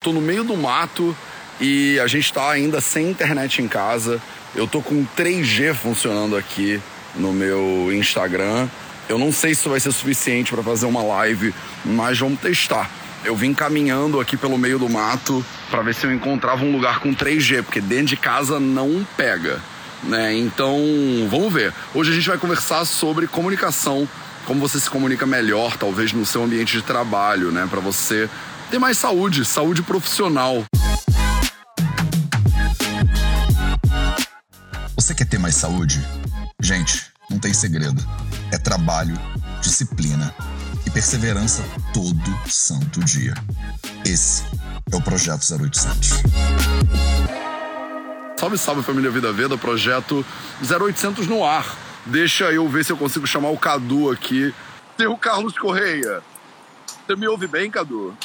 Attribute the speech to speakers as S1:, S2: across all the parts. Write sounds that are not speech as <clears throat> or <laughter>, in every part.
S1: Tô no meio do mato e a gente tá ainda sem internet em casa. Eu tô com 3G funcionando aqui no meu Instagram. Eu não sei se vai ser suficiente para fazer uma live, mas vamos testar. Eu vim caminhando aqui pelo meio do mato para ver se eu encontrava um lugar com 3G, porque dentro de casa não pega, né? Então, vamos ver. Hoje a gente vai conversar sobre comunicação, como você se comunica melhor, talvez no seu ambiente de trabalho, né, para você ter mais saúde, saúde profissional.
S2: Você quer ter mais saúde? Gente, não tem segredo. É trabalho, disciplina e perseverança todo santo dia. Esse é o Projeto 0800.
S1: Salve, salve família Vida Veda, projeto 0800 no ar. Deixa eu ver se eu consigo chamar o Cadu aqui. Tem o Carlos Correia. Você me ouve bem, Cadu?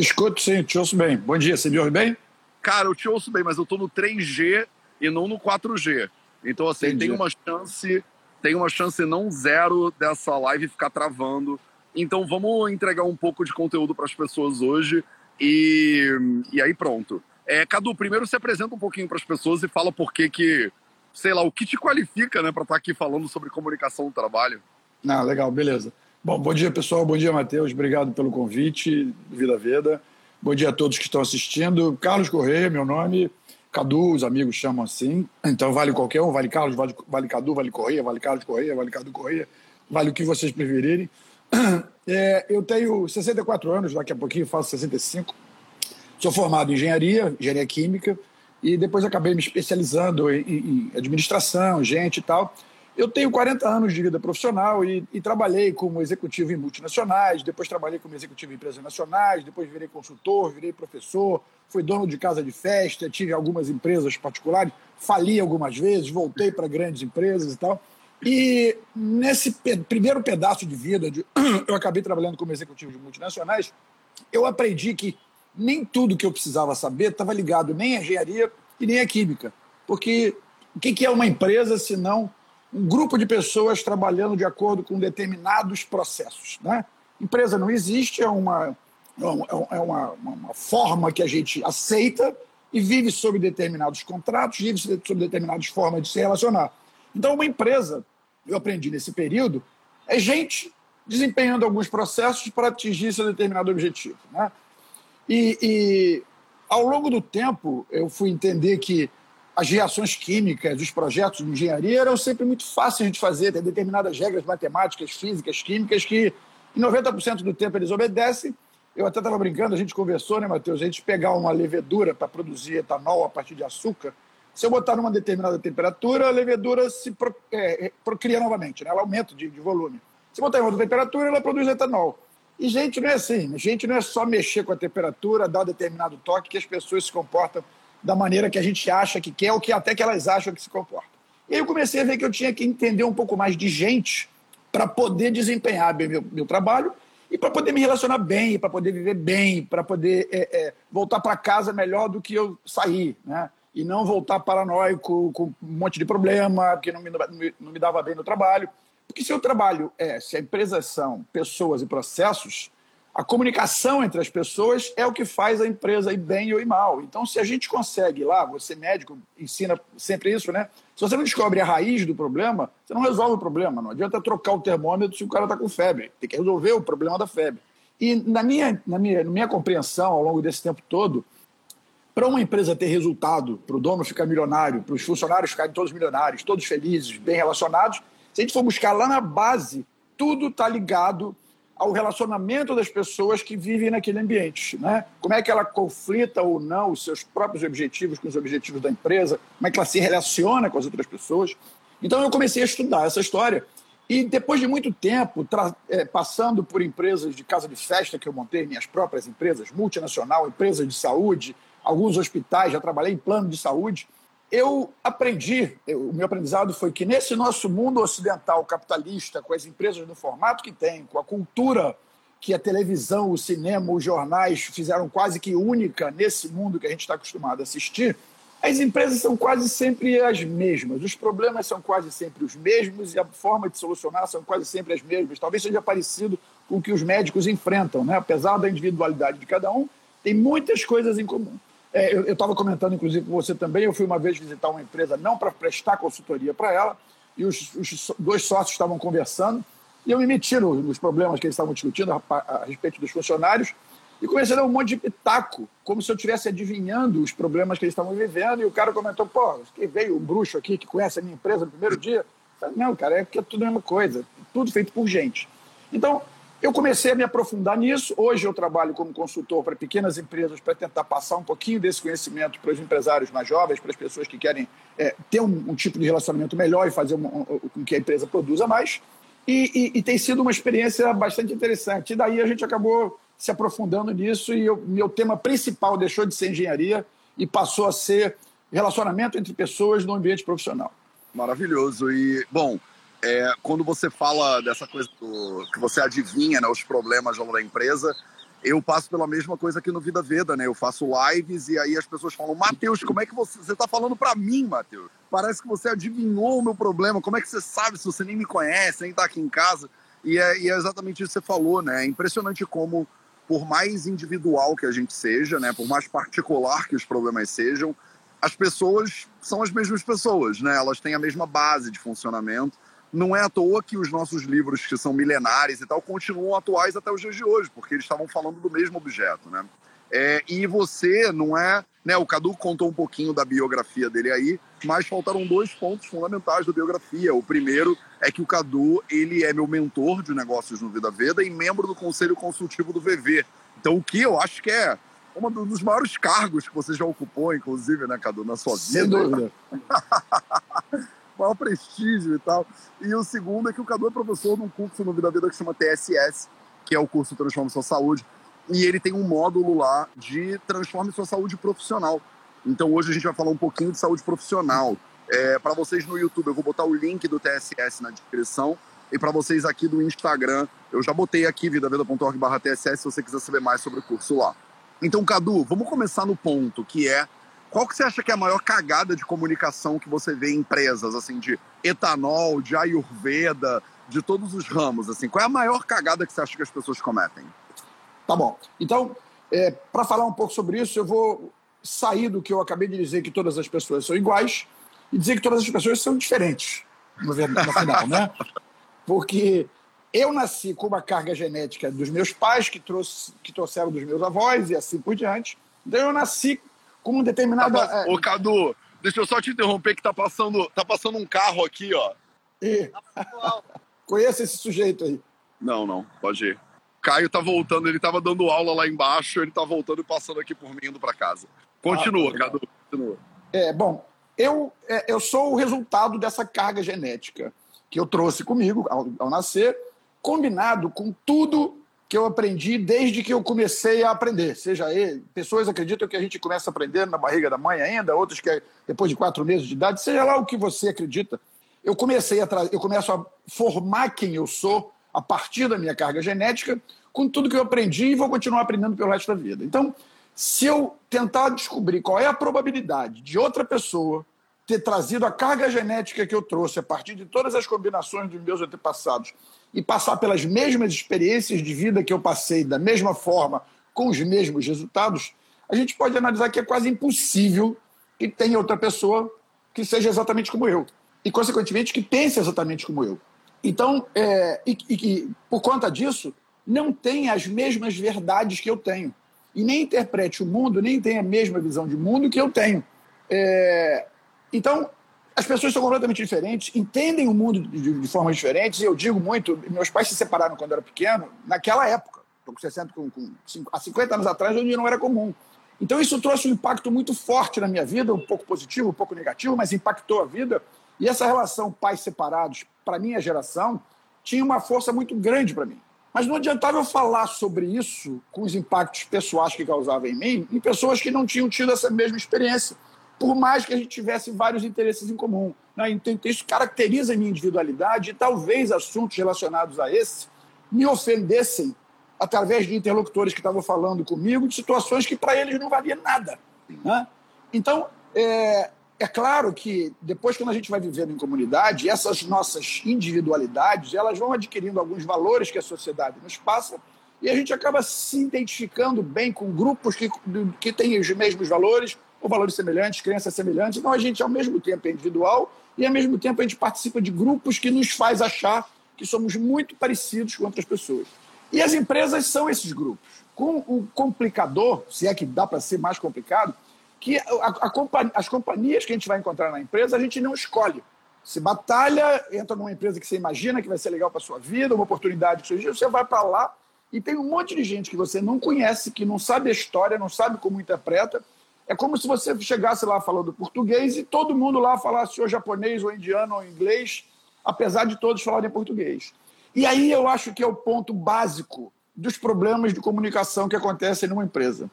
S3: Escuto sim, te ouço bem. Bom dia, você me ouve bem?
S1: Cara, eu te ouço bem, mas eu tô no 3G e não no 4G. Então, assim, Entendi. tem uma chance, tem uma chance não zero dessa live ficar travando. Então, vamos entregar um pouco de conteúdo para as pessoas hoje e, e aí pronto. É, Cadu, primeiro se apresenta um pouquinho para as pessoas e fala por que que, sei lá, o que te qualifica, né, para estar tá aqui falando sobre comunicação do trabalho.
S3: Ah, legal, beleza. Bom, bom dia pessoal, bom dia Matheus, obrigado pelo convite, Vida Veda. Bom dia a todos que estão assistindo. Carlos Correia, meu nome. Cadu, os amigos chamam assim. Então vale qualquer um, vale Carlos, vale, vale Cadu, vale Correia, vale Carlos Correia, vale Cadu Correia, vale o que vocês preferirem. É, eu tenho 64 anos, daqui a pouquinho faço 65. Sou formado em engenharia, engenharia química, e depois acabei me especializando em, em administração, gente e tal. Eu tenho 40 anos de vida profissional e, e, trabalhei como executivo em multinacionais, depois trabalhei como executivo em empresas nacionais, depois virei consultor, virei professor, fui dono de casa de festa, tive algumas empresas particulares, fali algumas vezes, voltei para grandes empresas e tal. E nesse pe primeiro pedaço de vida, de, <clears throat> eu acabei trabalhando como executivo de multinacionais, eu aprendi que nem tudo que eu precisava saber estava ligado nem à engenharia e nem à química. Porque o que é uma empresa se não um grupo de pessoas trabalhando de acordo com determinados processos. Né? Empresa não existe, é uma, é, é uma, uma forma que a gente aceita e vive sob determinados contratos, vive sob determinadas formas de se relacionar. Então, uma empresa, eu aprendi nesse período, é gente desempenhando alguns processos para atingir seu determinado objetivo. Né? E, e, ao longo do tempo, eu fui entender que as reações químicas, os projetos de engenharia eram sempre muito fáceis de fazer, tem determinadas regras matemáticas, físicas, químicas que em 90% do tempo eles obedecem. Eu até estava brincando, a gente conversou, né, Matheus? A gente pegar uma levedura para produzir etanol a partir de açúcar, se eu botar numa determinada temperatura, a levedura se pro, é, procria novamente, né? ela aumenta de, de volume. Se botar em outra temperatura, ela produz etanol. E gente não é assim, gente não é só mexer com a temperatura, dar determinado toque que as pessoas se comportam da maneira que a gente acha que quer, ou que até que elas acham que se comporta. E aí eu comecei a ver que eu tinha que entender um pouco mais de gente para poder desempenhar bem meu, meu trabalho e para poder me relacionar bem, para poder viver bem, para poder é, é, voltar para casa melhor do que eu saí, né? E não voltar paranoico com um monte de problema, porque não me, não me dava bem no trabalho. Porque se o trabalho é, se a empresa são pessoas e processos, a comunicação entre as pessoas é o que faz a empresa ir bem ou ir mal. Então, se a gente consegue lá, você médico ensina sempre isso, né? Se você não descobre a raiz do problema, você não resolve o problema. Não adianta trocar o termômetro se o cara está com febre. Tem que resolver o problema da febre. E na minha, na minha, na minha compreensão, ao longo desse tempo todo, para uma empresa ter resultado, para o dono ficar milionário, para os funcionários ficarem todos milionários, todos felizes, bem relacionados, se a gente for buscar lá na base, tudo está ligado ao relacionamento das pessoas que vivem naquele ambiente. Né? Como é que ela conflita ou não os seus próprios objetivos com os objetivos da empresa, como é que ela se relaciona com as outras pessoas. Então eu comecei a estudar essa história e depois de muito tempo, é, passando por empresas de casa de festa que eu montei, minhas próprias empresas, multinacional, empresas de saúde, alguns hospitais, já trabalhei em plano de saúde, eu aprendi, o meu aprendizado foi que nesse nosso mundo ocidental capitalista, com as empresas no formato que tem, com a cultura que a televisão, o cinema, os jornais fizeram quase que única nesse mundo que a gente está acostumado a assistir, as empresas são quase sempre as mesmas, os problemas são quase sempre os mesmos e a forma de solucionar são quase sempre as mesmas. Talvez seja parecido com o que os médicos enfrentam, né? apesar da individualidade de cada um, tem muitas coisas em comum. É, eu estava comentando, inclusive, com você também. Eu fui uma vez visitar uma empresa, não para prestar consultoria para ela, e os, os, dois sócios estavam conversando, e eu me meti nos problemas que eles estavam discutindo a, a, a respeito dos funcionários, e comecei a dar um monte de pitaco, como se eu estivesse adivinhando os problemas que eles estavam vivendo. E o cara comentou: pô, que veio um bruxo aqui que conhece a minha empresa no primeiro dia. Falei, Não, cara, é porque é tudo a mesma coisa, tudo feito por gente. Então, eu comecei a me aprofundar nisso. Hoje eu trabalho como consultor para pequenas empresas para tentar passar um pouquinho desse conhecimento para os empresários mais jovens, para as pessoas que querem é, ter um, um, tipo de relacionamento melhor e fazer um, com que a empresa produza mais. E, e, e, tem sido uma experiência bastante interessante. E daí a gente acabou se aprofundando nisso e o meu tema principal deixou de ser engenharia e passou a ser relacionamento entre pessoas no ambiente profissional.
S1: Maravilhoso. E, bom, é, quando você fala dessa coisa do, que você adivinha né, os problemas da empresa, eu passo pela mesma coisa aqui no Vida Veda, né? Eu faço lives e aí as pessoas falam, Matheus, como é que você. Você tá falando para mim, Matheus? Parece que você adivinhou o meu problema. Como é que você sabe se você nem me conhece, nem tá aqui em casa? E é, e é exatamente isso que você falou, né? É impressionante como por mais individual que a gente seja, né, por mais particular que os problemas sejam, as pessoas são as mesmas pessoas, né? Elas têm a mesma base de funcionamento. Não é à toa que os nossos livros, que são milenares e tal, continuam atuais até os dias de hoje, porque eles estavam falando do mesmo objeto, né? É, e você não é. Né, o Cadu contou um pouquinho da biografia dele aí, mas faltaram dois pontos fundamentais da biografia. O primeiro é que o Cadu ele é meu mentor de negócios no Vida Veda e membro do conselho consultivo do VV. Então, o que eu acho que é um dos maiores cargos que você já ocupou, inclusive, né, Cadu, na sua vida.
S3: Sem dúvida. <laughs>
S1: maior prestígio e tal. E o segundo é que o Cadu é professor num curso no Vida Veda que chama TSS, que é o curso Transforma Sua Saúde e ele tem um módulo lá de transforme sua saúde profissional. Então hoje a gente vai falar um pouquinho de saúde profissional. É, para vocês no YouTube, eu vou botar o link do TSS na descrição. E para vocês aqui do Instagram, eu já botei aqui vidaveda.org barra TSS se você quiser saber mais sobre o curso lá. Então, Cadu, vamos começar no ponto, que é qual que você acha que é a maior cagada de comunicação que você vê em empresas, assim, de etanol, de ayurveda, de todos os ramos, assim? Qual é a maior cagada que você acha que as pessoas cometem?
S3: Tá bom. Então, é, para falar um pouco sobre isso, eu vou sair do que eu acabei de dizer que todas as pessoas são iguais e dizer que todas as pessoas são diferentes, no, final, né? Porque eu nasci com uma carga genética dos meus pais, que, trouxe, que trouxeram dos meus avós e assim por diante. Então eu nasci com um determinado.
S1: Tá, é... Ô, Cadu, deixa eu só te interromper que tá passando, tá passando um carro aqui, ó.
S3: E... Conheça esse sujeito aí.
S1: Não, não, pode ir. Caio tá voltando, ele tava dando aula lá embaixo, ele tá voltando e passando aqui por mim, indo para casa. Continua, ah, Cadu, continua.
S3: É, bom, eu, é, eu sou o resultado dessa carga genética que eu trouxe comigo ao, ao nascer, combinado com tudo que eu aprendi desde que eu comecei a aprender. Seja ele, pessoas acreditam que a gente começa a aprender na barriga da mãe ainda, outros que é depois de quatro meses de idade, seja lá o que você acredita. Eu comecei a eu começo a formar quem eu sou a partir da minha carga genética, com tudo que eu aprendi e vou continuar aprendendo pelo resto da vida. Então, se eu tentar descobrir qual é a probabilidade de outra pessoa ter trazido a carga genética que eu trouxe a partir de todas as combinações dos meus antepassados e passar pelas mesmas experiências de vida que eu passei da mesma forma, com os mesmos resultados, a gente pode analisar que é quase impossível que tenha outra pessoa que seja exatamente como eu. E, consequentemente, que pense exatamente como eu. Então, é, e, que, por conta disso, não tem as mesmas verdades que eu tenho. E nem interprete o mundo, nem tem a mesma visão de mundo que eu tenho. É, então, as pessoas são completamente diferentes, entendem o mundo de, de, formas diferentes. E eu digo muito: meus pais se separaram quando eu era pequeno, naquela época. Com 60, com, com, há 50 anos atrás, onde não era comum. Então, isso trouxe um impacto muito forte na minha vida, um pouco positivo, um pouco negativo, mas impactou a vida. E essa relação pais separados, para minha geração, tinha uma força muito grande para mim. Mas não adiantava eu falar sobre isso com os impactos pessoais que causava em mim, em pessoas que não tinham tido essa mesma experiência, por mais que a gente tivesse vários interesses em comum. Né? Então, isso caracteriza a minha individualidade e talvez assuntos relacionados a esse me ofendessem através de interlocutores que estavam falando comigo de situações que para eles não valia nada. Né? Então, é, é claro que depois, quando a gente vai vivendo em comunidade, essas nossas individualidades elas vão adquirindo alguns valores que a sociedade nos passa e a gente acaba se identificando bem com grupos que, que têm os mesmos valores, ou valores semelhantes, crenças semelhantes. Então a gente, ao mesmo tempo, é individual e, ao mesmo tempo, a gente participa de grupos que nos faz achar que somos muito parecidos com outras pessoas. E as empresas são esses grupos. Com o complicador, se é que dá para ser mais complicado, que a, a companhia, as companhias que a gente vai encontrar na empresa, a gente não escolhe. Se batalha, entra numa empresa que você imagina que vai ser legal para sua vida, uma oportunidade que surgiu, você vai para lá e tem um monte de gente que você não conhece, que não sabe a história, não sabe como interpreta. É como se você chegasse lá falando português e todo mundo lá falasse ou japonês, ou indiano, ou inglês, apesar de todos falarem português. E aí eu acho que é o ponto básico dos problemas de comunicação que acontecem numa empresa.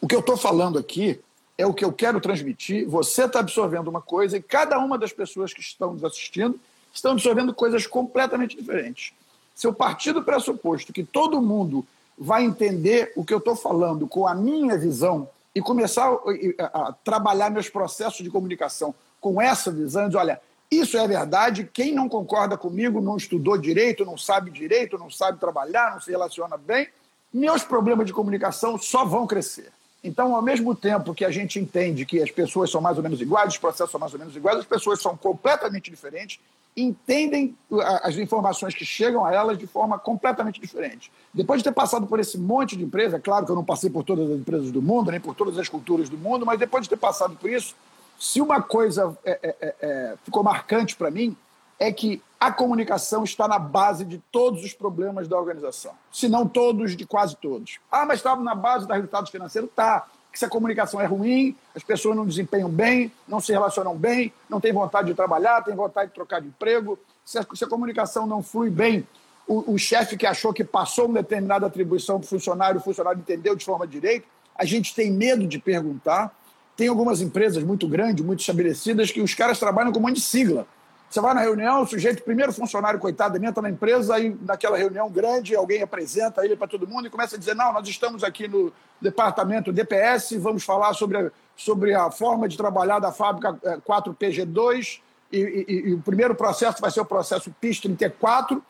S3: O que eu estou falando aqui é o que eu quero transmitir. Você está absorvendo uma coisa e cada uma das pessoas que estão nos assistindo estão absorvendo coisas completamente diferentes. Se eu partir do pressuposto que todo mundo vai entender o que eu estou falando com a minha visão e começar a, trabalhar meus processos de comunicação com essa visão, de olha, isso é verdade. Quem não concorda comigo não estudou direito, não sabe direito, não sabe trabalhar, não se relaciona bem. Meus problemas de comunicação só vão crescer. Então, ao mesmo tempo que a gente entende que as pessoas são mais ou menos iguais, os processos são mais ou menos iguais, as pessoas são completamente diferentes, entendem as informações que chegam a elas de forma completamente diferente. Depois de ter passado por esse monte de empresas, é claro que eu não passei por todas as empresas do mundo, nem por todas as culturas do mundo, mas depois de ter passado por isso, se uma coisa é, é, é, é ficou marcante para mim, é que a comunicação está na base de todos os problemas da organização. Se não todos, de quase todos. Ah, mas estava na base dos resultados financeiros? Tá. Que se a comunicação é ruim, as pessoas não desempenham bem, não se relacionam bem, não têm vontade de trabalhar, têm vontade de trocar de emprego. Se a, se a comunicação não flui bem, o, o chefe que achou que passou uma determinada atribuição para o funcionário, o funcionário entendeu de forma direita, a gente tem medo de perguntar. Tem algumas empresas muito grandes, muito estabelecidas, que os caras trabalham com um monte de sigla. Você vai na reunião, o sujeito, primeiro funcionário, coitado, entra na empresa, aí naquela reunião grande, alguém apresenta ele para todo mundo e começa a dizer: não, nós estamos aqui no departamento DPS, vamos falar sobre a, sobre a forma de trabalhar da fábrica 4PG2, é, e, e, e o primeiro processo vai ser o processo PIS 34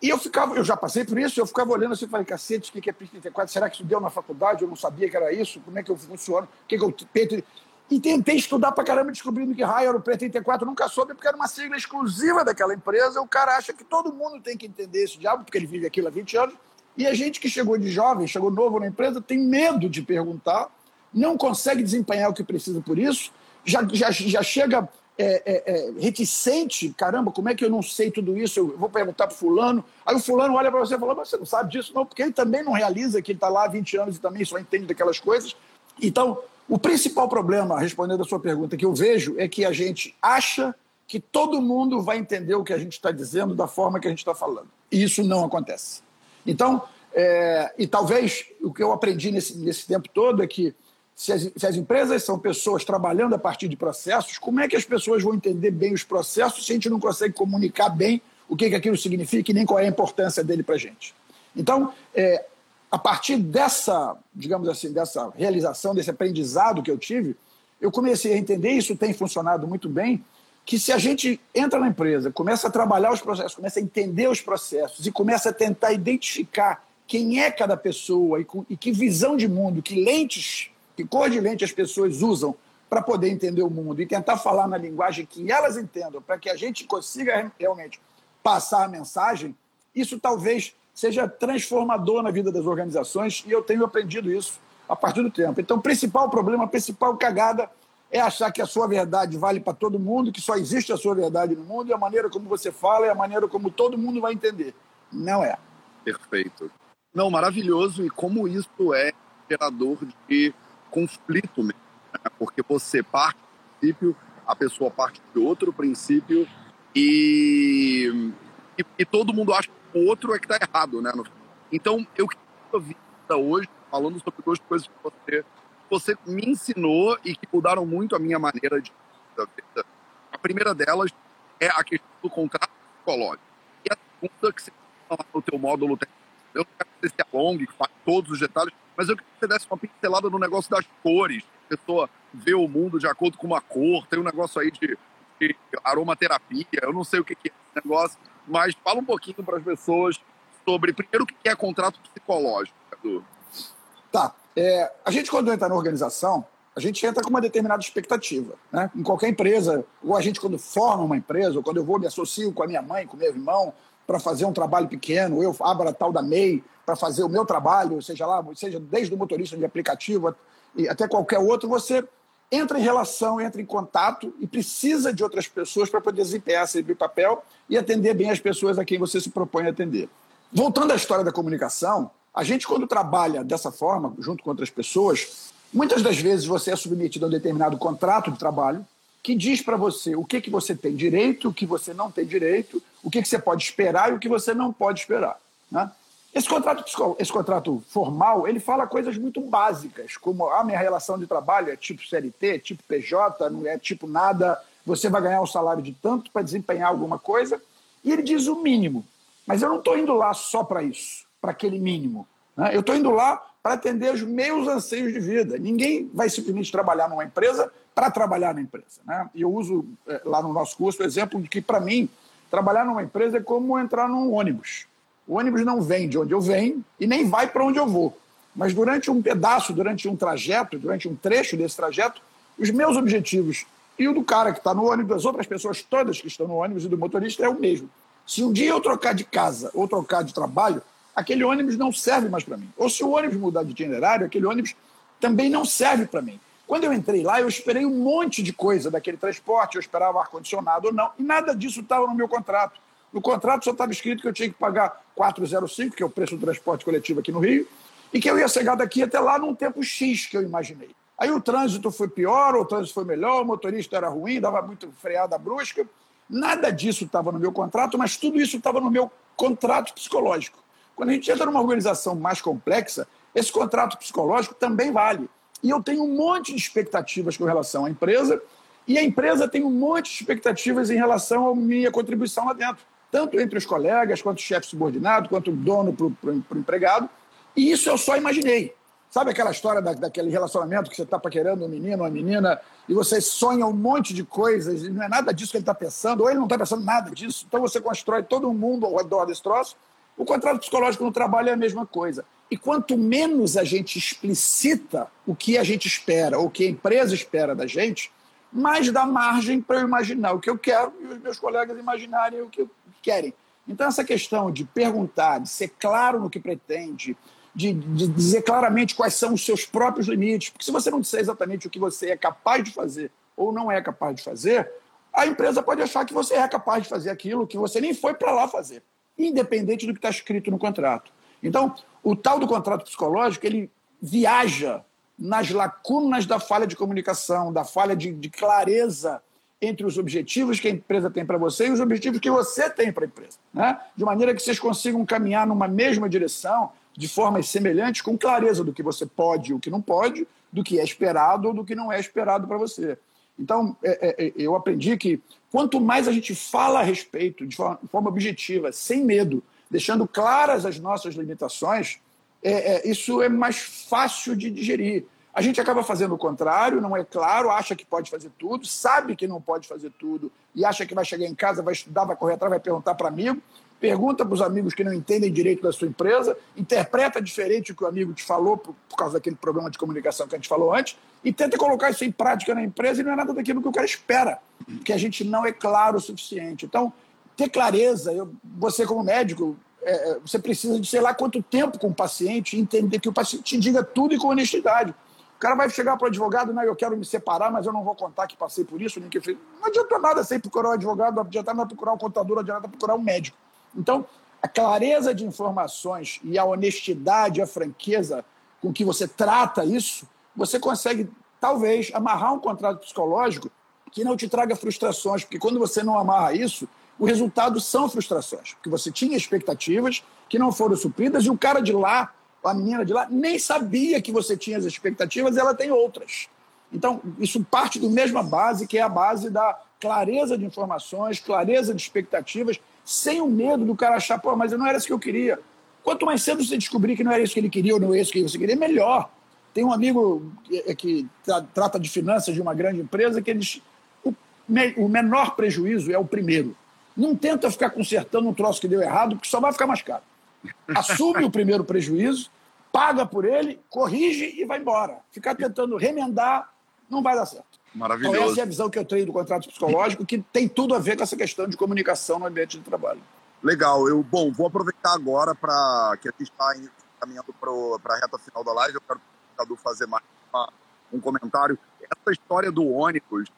S3: e eu ficava, eu já passei por isso, eu ficava olhando assim e falei, cacete, o que é PIS 34? Será que isso deu na faculdade? Eu não sabia que era isso, como é que eu funciono, o que, é eu peito. E tentei estudar pra caramba, descobrindo que raio era o P34, nunca soube, porque era uma sigla exclusiva daquela empresa. O cara acha que todo mundo tem que entender esse diabo, porque ele vive aquilo há 20 anos. E a gente que chegou de jovem, chegou novo na empresa, tem medo de perguntar, não consegue desempenhar o que precisa por isso, já, já, já chega é, é, é, reticente, caramba, como é que eu não sei tudo isso? Eu vou perguntar para fulano. Aí o fulano olha para você e fala, mas você não sabe disso? Não, porque ele também não realiza que ele está lá há 20 anos e também só entende daquelas coisas. Então, o principal problema, respondendo a sua pergunta, que eu vejo é que a gente acha que todo mundo vai entender o que a gente está dizendo da forma que a gente está falando. E isso não acontece. Então, é, e talvez o que eu aprendi nesse, nesse tempo todo é que se as, se as, empresas são pessoas trabalhando a partir de processos, como é que as pessoas vão entender bem os processos se a gente não consegue comunicar bem o que, que aquilo significa e nem qual é a importância dele para a gente? Então, é, a partir dessa, digamos assim, dessa realização, desse aprendizado que eu tive, eu comecei a entender, isso tem funcionado muito bem, que se a gente entra na empresa, começa a trabalhar os processos, começa a entender os processos e começa a tentar identificar quem é cada pessoa e, e que visão de mundo, que lentes, que cor de lente as pessoas usam para poder entender o mundo e tentar falar na linguagem que elas entendam, para que a gente consiga realmente passar a mensagem, isso talvez seja transformador na vida das organizações e eu tenho aprendido isso a partir do tempo. Então, o principal problema, a principal cagada é achar que a sua verdade vale para todo mundo, que só existe a sua verdade no mundo e a maneira como você fala é a maneira como todo mundo vai entender. Não é.
S4: Perfeito. Não, maravilhoso. E como isso é gerador de conflito mesmo. Né? Porque você parte do princípio, a pessoa parte de outro princípio e, e, e todo mundo acha o outro é que está errado, né? Então, eu queria vida hoje falando sobre duas coisas que você, você me ensinou e que mudaram muito a minha maneira de vida. A primeira delas é a questão do contrato psicológico. E a segunda que você fala no teu módulo eu não quero que você se alongue, que todos os detalhes, mas eu queria que você desse uma pincelada no negócio das cores. A pessoa vê o mundo de acordo com uma cor, tem um negócio aí de, de aromaterapia, eu não sei o que, que é esse negócio, mas fala um pouquinho para as pessoas sobre, primeiro, o que é contrato psicológico, Edu?
S3: Tá. É, a gente, quando entra na organização, a gente entra com uma determinada expectativa. Né? Em qualquer empresa, ou a gente, quando forma uma empresa, ou quando eu vou me associo com a minha mãe, com meu irmão, para fazer um trabalho pequeno, ou eu abro a tal da MEI para fazer o meu trabalho, seja lá, seja desde o motorista de aplicativo até qualquer outro, você entra em relação, entra em contato e precisa de outras pessoas para poder desempenhar esse papel e atender bem as pessoas a quem você se propõe a atender. Voltando à história da comunicação, a gente, quando trabalha dessa forma, junto com outras pessoas, muitas das vezes você é submetido a um determinado contrato de trabalho que diz para você o que, que você tem direito, o que você não tem direito, o que, que você pode esperar e o que você não pode esperar. Né? Esse contrato, esse contrato formal, ele fala coisas muito básicas, como a minha relação de trabalho é tipo CLT, tipo PJ, não é tipo nada, você vai ganhar um salário de tanto para desempenhar alguma coisa, e ele diz o mínimo. Mas eu não estou indo lá só para isso, para aquele mínimo. Né? Eu estou indo lá para atender os meus anseios de vida. Ninguém vai simplesmente trabalhar numa empresa para trabalhar na empresa. Né? Eu uso é, lá no nosso curso o exemplo de que, para mim, trabalhar numa empresa é como entrar num ônibus. O ônibus não vem de onde eu venho e nem vai para onde eu vou. Mas durante um pedaço, durante um trajeto, durante um trecho desse trajeto, os meus objetivos e o do cara que está no ônibus, das outras pessoas todas que estão no ônibus e do motorista é o mesmo. Se um dia eu trocar de casa ou trocar de trabalho, aquele ônibus não serve mais para mim. Ou se o ônibus mudar de itinerário, aquele ônibus também não serve para mim. Quando eu entrei lá, eu esperei um monte de coisa daquele transporte, eu esperava ar-condicionado ou não, e nada disso estava no meu contrato. No contrato só estava escrito que eu tinha que pagar 4,05, que é o preço do transporte coletivo aqui no Rio, e que eu ia chegar daqui até lá num tempo X que eu imaginei. Aí o trânsito foi pior, ou o trânsito foi melhor, o motorista era ruim, dava muito freada brusca. Nada disso estava no meu contrato, mas tudo isso estava no meu contrato psicológico. Quando a gente entra numa organização mais complexa, esse contrato psicológico também vale. E eu tenho um monte de expectativas com relação à empresa, e a empresa tem um monte de expectativas em relação à minha contribuição lá dentro tanto entre os colegas, quanto o chefe subordinado, quanto o dono para o empregado. E isso eu só imaginei. Sabe aquela história da, daquele relacionamento que você está paquerando um menino, uma menina, e você sonha um monte de coisas, e não é nada disso que ele está pensando, ou ele não está pensando nada disso, então você constrói todo mundo ao redor desse troço. O contrato psicológico no trabalho é a mesma coisa. E quanto menos a gente explicita o que a gente espera, ou o que a empresa espera da gente, mais dá margem para eu imaginar o que eu quero e os meus colegas imaginarem o que querem. Então, essa questão de perguntar, de ser claro no que pretende, de, de, dizer claramente quais são os seus próprios limites, porque se você não disser exatamente o que você é capaz de fazer ou não é capaz de fazer, a empresa pode achar que você é capaz de fazer aquilo que você nem foi para lá fazer, independente do que está escrito no contrato. Então, o tal do contrato psicológico, ele viaja nas lacunas da falha de comunicação, da falha de, de clareza entre os objetivos que a empresa tem para você e os objetivos que você tem para a empresa. Né? De maneira que vocês consigam caminhar numa mesma direção, de formas semelhantes, com clareza do que você pode e o que não pode, do que é esperado ou do que não é esperado para você. Então, é, é, é, eu aprendi que quanto mais a gente fala a respeito de forma, de forma objetiva, sem medo, deixando claras as nossas limitações, é, é, isso é mais fácil de digerir. A gente acaba fazendo o contrário, não é claro, acha que pode fazer tudo, sabe que não pode fazer tudo e acha que vai chegar em casa, vai estudar, vai correr atrás, vai perguntar para amigo, pergunta para os amigos que não entendem direito da sua empresa, interpreta diferente o que o amigo te falou por, por, causa daquele problema de comunicação que a gente falou antes e tenta colocar isso em prática na empresa e não é nada daquilo que o cara espera, porque a gente não é claro o suficiente. Então, ter clareza, eu, você como médico, é, é você precisa de sei lá quanto tempo com o paciente entender que o paciente te diga tudo e com honestidade. O cara vai chegar para o advogado, não, eu quero me separar, mas eu não vou contar que passei por isso, nem que fiz. Não adianta nada sem procurar o advogado, não adianta nada procurar o contador, não adianta procurar o médico. Então, a clareza de informações e a honestidade, a franqueza com que você trata isso, você consegue, talvez, amarrar um contrato psicológico que não te traga frustrações, porque quando você não amarra isso, o resultado são frustrações, porque você tinha expectativas que não foram supridas e o cara de lá a menina de lá nem sabia que você tinha as expectativas, ela tem outras. Então, isso parte da mesma base, que é a base da clareza de informações, clareza de expectativas, sem o medo do cara achar, pô, mas não era isso que eu queria. Quanto mais cedo você descobrir que não era isso que ele queria ou não era isso que você queria, melhor. Tem um amigo que, que trata de finanças de uma grande empresa que ele diz, o, me, o menor prejuízo é o primeiro. Não tenta ficar consertando um troço que deu errado, porque só vai ficar mais caro. assume o primeiro prejuízo, paga por ele, corrige e vai embora. Ficar tentando remendar não vai dar certo.
S1: Maravilhoso.
S3: Então, essa é a visão que eu tenho do contrato psicológico, que tem tudo a ver com essa questão de comunicação no ambiente de trabalho.
S1: Legal. Eu, bom, vou aproveitar agora para que a gente está caminhando para a reta final da live. Eu quero o Cadu fazer mais uma, um comentário. Essa história do ônibus,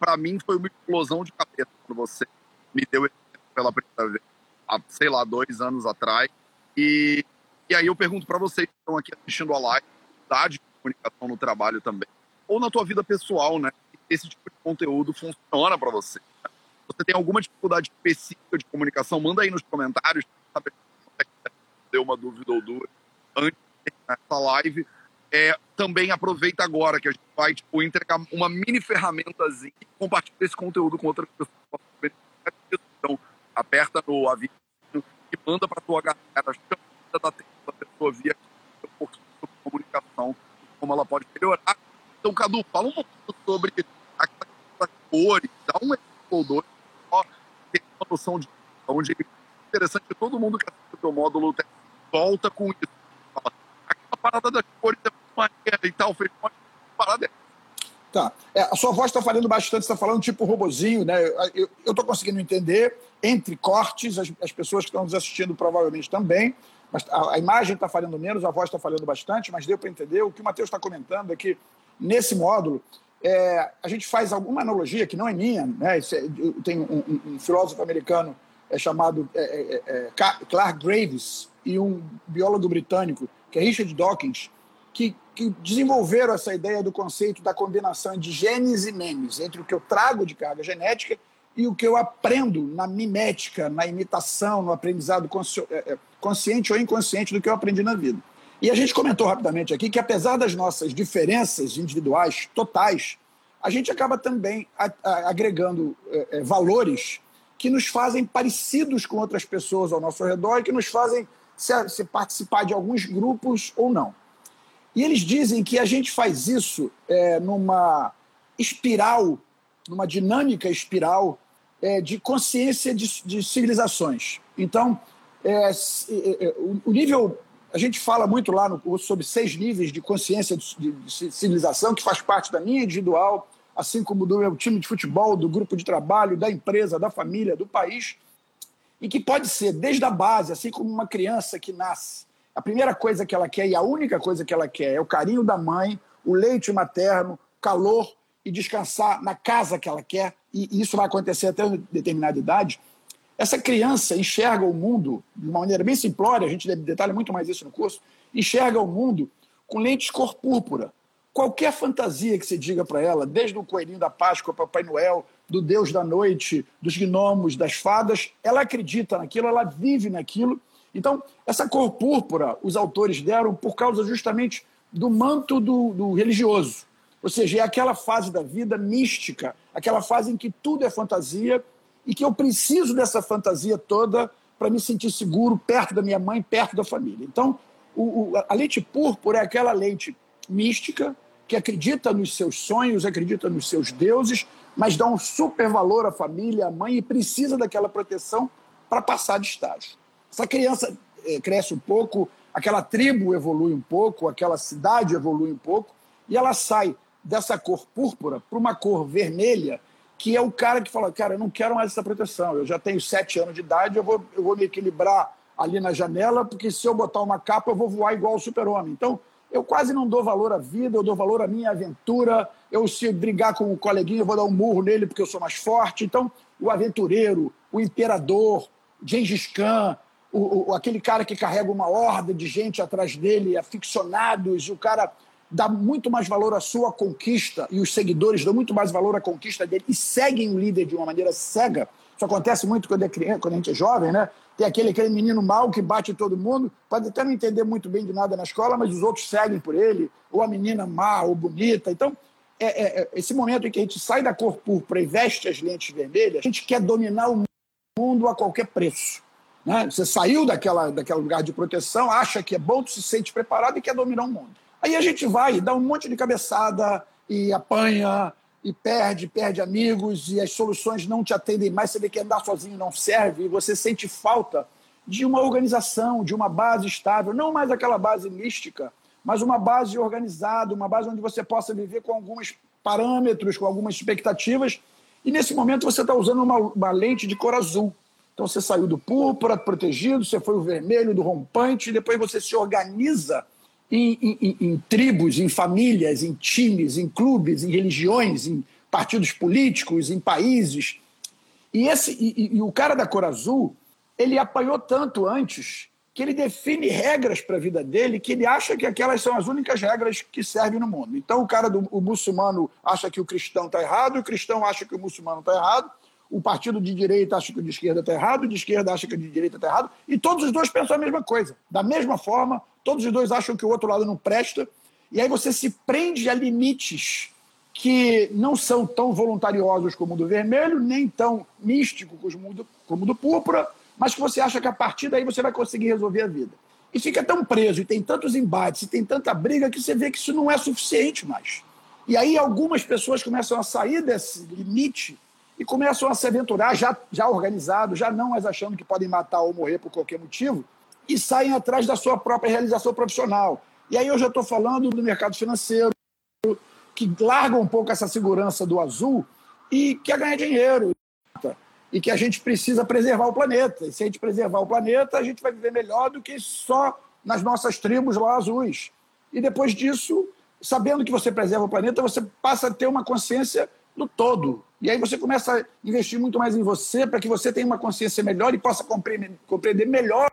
S1: para mim, foi uma explosão de cabeça quando você me deu pela primeira vez, há, sei lá, dois anos atrás. E, e aí eu pergunto para vocês que estão aqui assistindo a live, de comunicação no trabalho também, ou na tua vida pessoal, né? Esse tipo de conteúdo funciona para você. Né? Você tem alguma dificuldade específica de comunicação? Manda aí nos comentários, sabe? Deu uma dúvida ou duas antes dessa live. É, também aproveita agora que a gente vai tipo, entregar uma mini ferramentazinha e compartilha esse conteúdo com outras pessoas. Aperta no aviso e manda para tua galera, chama da da pessoa via um pouquinho sobre comunicação, como ela pode melhorar. Então, Cadu, fala um pouquinho sobre as cores, dá um exemplo ou dois, só ter uma noção de onde é interessante todo mundo que assiste o teu módulo volta com isso. Aquela parada das cores é maneira e tal, fez uma parada
S3: Tá. É, a sua voz está falando bastante, está falando tipo robozinho, né? Eu estou conseguindo entender entre cortes, as, as, pessoas que estão nos assistindo provavelmente também, mas a, a imagem está falando menos, a voz está falando bastante, mas deu para entender. O que o Matheus está comentando é que nesse módulo é, a gente faz alguma analogia que não é minha, né? É, tem um, um, um, filósofo americano é, chamado é, é, é Clark Graves e um biólogo britânico que é Richard Dawkins, que, que, desenvolveram essa ideia do conceito da combinação de genes e memes, entre o que eu trago de carga genética e o que eu aprendo na mimética, na imitação, no aprendizado consci é, é, consciente ou inconsciente do que eu aprendi na vida. E a gente comentou rapidamente aqui que, apesar das nossas diferenças individuais totais, a gente acaba também agregando é, valores que nos fazem parecidos com outras pessoas ao nosso redor e que nos fazem se participar de alguns grupos ou não. E eles dizem que a gente faz isso é, numa espiral, numa dinâmica espiral é, de consciência de, de civilizações. Então, é, é, é o nível. A gente fala muito lá no, sobre seis níveis de consciência de, de, civilização, que faz parte da minha individual, assim como do meu time de futebol, do grupo de trabalho, da empresa, da família, do país, e que pode ser desde a base, assim como uma criança que nasce a primeira coisa que ela quer e a única coisa que ela quer é o carinho da mãe, o leite materno, calor e descansar na casa que ela quer, e isso vai acontecer até uma determinada idade. Essa criança enxerga o mundo de uma maneira bem simplória, a gente detalha muito mais isso no curso, enxerga o mundo com lentes cor púrpura. Qualquer fantasia que se diga para ela, desde o coelhinho da Páscoa, Papai Noel, do Deus da Noite, dos gnomos, das fadas, ela acredita naquilo, ela vive naquilo então, essa cor púrpura, os autores deram por causa justamente do manto do, do religioso. Ou seja, é aquela fase da vida mística, aquela fase em que tudo é fantasia e que eu preciso dessa fantasia toda para me sentir seguro perto da minha mãe, perto da família. Então, o, o, a leite púrpura é aquela leite mística que acredita nos seus sonhos, acredita nos seus deuses, mas dá um super valor à família, à mãe e precisa daquela proteção para passar de estágio. Essa criança é, cresce um pouco, aquela tribo evolui um pouco, aquela cidade evolui um pouco, e ela sai dessa cor púrpura para uma cor vermelha, que é o cara que fala, cara, eu não quero mais essa proteção, eu já tenho sete anos de idade, eu vou, eu vou me equilibrar ali na janela, porque se eu botar uma capa, eu vou voar igual o super-homem. Então, eu quase não dou valor à vida, eu dou valor à minha aventura, eu se brigar com o coleguinha, eu vou dar um murro nele porque eu sou mais forte. Então, o aventureiro, o imperador, Gengis Khan, o, o, aquele cara que carrega uma horda de gente atrás dele, aficionados, o cara dá muito mais valor à sua conquista e os seguidores dão muito mais valor à conquista dele e seguem o líder de uma maneira cega. Isso acontece muito quando, é criança, quando a gente é jovem, né? Tem aquele, aquele menino mau que bate todo mundo, pode até não entender muito bem de nada na escola, mas os outros seguem por ele, ou a menina má ou bonita. Então, é, é, é esse momento em que a gente sai da cor púrpura e veste as lentes vermelhas, a gente quer dominar o mundo a qualquer preço. Né? Você saiu daquela, daquele lugar de proteção, acha que é bom, se sente preparado e quer dominar o mundo. Aí a gente vai, dá um monte de cabeçada e apanha e perde, perde amigos e as soluções não te atendem mais. Você vê que andar sozinho não serve e você sente falta de uma organização, de uma base estável, não mais aquela base mística, mas uma base organizada, uma base onde você possa viver com alguns parâmetros, com algumas expectativas. E nesse momento você está usando uma, uma, lente de cor azul. Então você saiu do púrpura, protegido, você foi o vermelho, do rompante, depois você se organiza em, em, em, tribos, em famílias, em times, em clubes, em religiões, em partidos políticos, em países. E, esse, e, e o cara da cor azul, ele apanhou tanto antes que ele define regras para a vida dele que ele acha que aquelas são as únicas regras que servem no mundo. Então o cara do o muçulmano acha que o cristão está errado, o cristão acha que o muçulmano está errado, o partido de direita acha que o de esquerda está errado, o de esquerda acha que o de direita está errado, e todos os dois pensam a mesma coisa. Da mesma forma, todos os dois acham que o outro lado não presta, e aí você se prende a limites que não são tão voluntariosos como o do vermelho, nem tão místicos como o do púrpura, mas que você acha que a partir daí você vai conseguir resolver a vida. E fica tão preso, e tem tantos embates, e tem tanta briga, que você vê que isso não é suficiente mais. E aí algumas pessoas começam a sair desse limite e começam a se aventurar, já, já organizado, já não mais achando que podem matar ou morrer por qualquer motivo, e saem atrás da sua própria realização profissional. E aí eu já estou falando do mercado financeiro, que larga um pouco essa segurança do azul e quer ganhar dinheiro e que a gente precisa preservar o planeta. E se a gente preservar o planeta, a gente vai viver melhor do que só nas nossas tribos lá azuis. E depois disso, sabendo que você preserva o planeta, você passa a ter uma consciência do todo. E aí você começa a investir muito mais em você para que você tenha uma consciência melhor e possa compreender melhor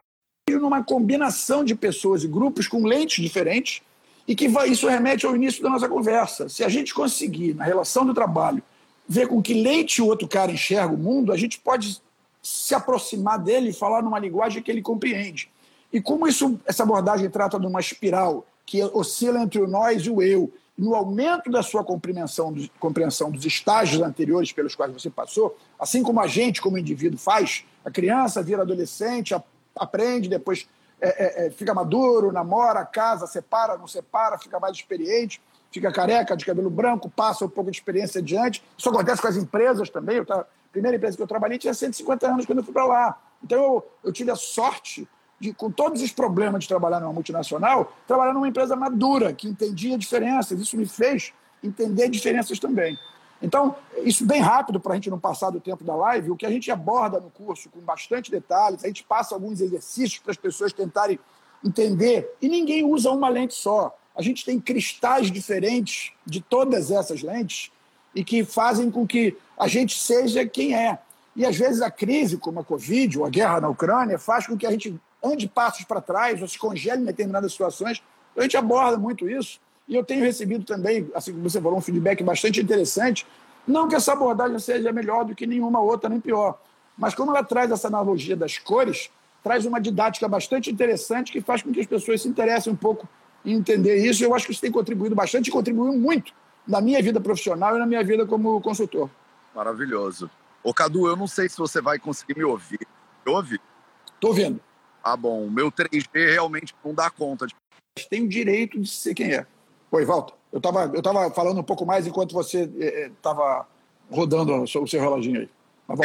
S3: numa combinação de pessoas e grupos com lentes diferentes e que vai, isso remete ao início da nossa conversa. Se a gente conseguir, na relação do trabalho, ver com que leite o outro cara enxerga o mundo, a gente pode se aproximar dele e falar numa linguagem que ele compreende. E como isso, essa abordagem trata de uma espiral que oscila entre o nós e o eu, no aumento da sua compreensão, compreensão dos estágios anteriores pelos quais você passou, assim como a gente, como indivíduo, faz, a criança vira adolescente, aprende, depois é, é, é, fica maduro, namora, casa, separa, não separa, fica mais experiente fica careca, de cabelo branco, passa um pouco de experiência adiante. Isso acontece com as empresas também. Eu tava, a primeira empresa que eu trabalhei tinha 150 anos quando eu fui para lá. Então eu, eu tive a sorte de, com todos os problemas de trabalhar numa multinacional, trabalhar numa empresa madura, que entendia diferenças. Isso me fez entender diferenças também. Então, isso bem rápido para a gente não passar do tempo da live, o que a gente aborda no curso com bastante detalhes, a gente passa alguns exercícios para as pessoas tentarem entender, e ninguém usa uma lente só a gente tem cristais diferentes de todas essas lentes e que fazem com que a gente seja quem é. E às vezes a crise, como a Covid ou a guerra na Ucrânia, faz com que a gente ande passos para trás ou se congele em determinadas situações. A gente aborda muito isso. E eu tenho recebido também, assim como você falou, um feedback bastante interessante. Não que essa abordagem seja melhor do que nenhuma outra, nem pior. Mas como ela traz essa analogia das cores, traz uma didática bastante interessante que faz com que as pessoas se interessem um pouco entender isso. Eu acho que isso tem contribuído bastante e contribuiu muito na minha vida profissional e na minha vida como consultor.
S4: Maravilhoso. Ô, Cadu, eu não sei se você vai conseguir me ouvir. Me ouve?
S3: Tô ouvindo.
S4: Ah, bom. O meu 3G realmente não dá conta. De...
S3: Tem o direito de ser quem é. Oi, volta. Eu estava eu tava falando um pouco mais enquanto você estava é, rodando o seu, o seu reloginho aí.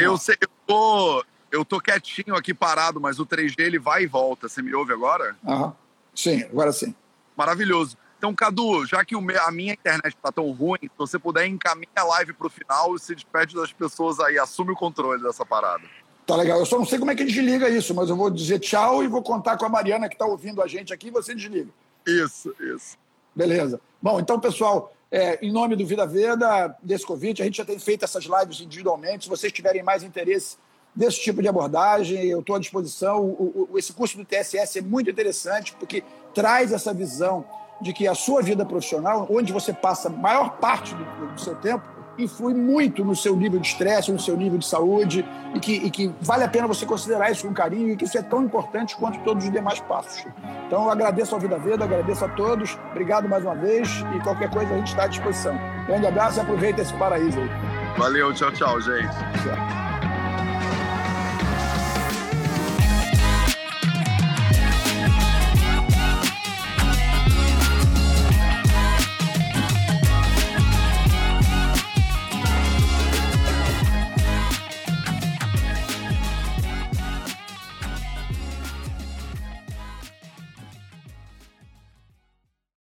S4: eu lá. sei, eu tô, eu tô quietinho aqui parado, mas o 3G ele vai e volta. Você me ouve agora?
S3: Aham. Sim, agora sim
S4: maravilhoso. Então, Cadu, já que a minha internet está tão ruim, se você puder encaminhar a live para o final e se despede das pessoas aí, assume o controle dessa parada.
S3: Tá legal. Eu só não sei como é que desliga isso, mas eu vou dizer tchau e vou contar com a Mariana que está ouvindo a gente aqui e você desliga.
S4: Isso, isso.
S3: Beleza. Bom, então, pessoal, é, em nome do Vida Veda, desse convite, a gente já tem feito essas lives individualmente. Se vocês tiverem mais interesse desse tipo de abordagem, eu estou à disposição. O, o, esse curso do TSS é muito interessante porque traz essa visão de que a sua vida profissional, onde você passa a maior parte do, do seu tempo, influi muito no seu nível de estresse, no seu nível de saúde, e que, e que, vale a pena você considerar isso com carinho e que isso é tão importante quanto todos os demais passos. Então, eu agradeço ao Vida Veda, agradeço a todos, obrigado mais uma vez e qualquer coisa a gente está à disposição. Grande abraço e aproveita esse paraíso aí.
S4: Valeu, tchau, tchau, gente. Tchau.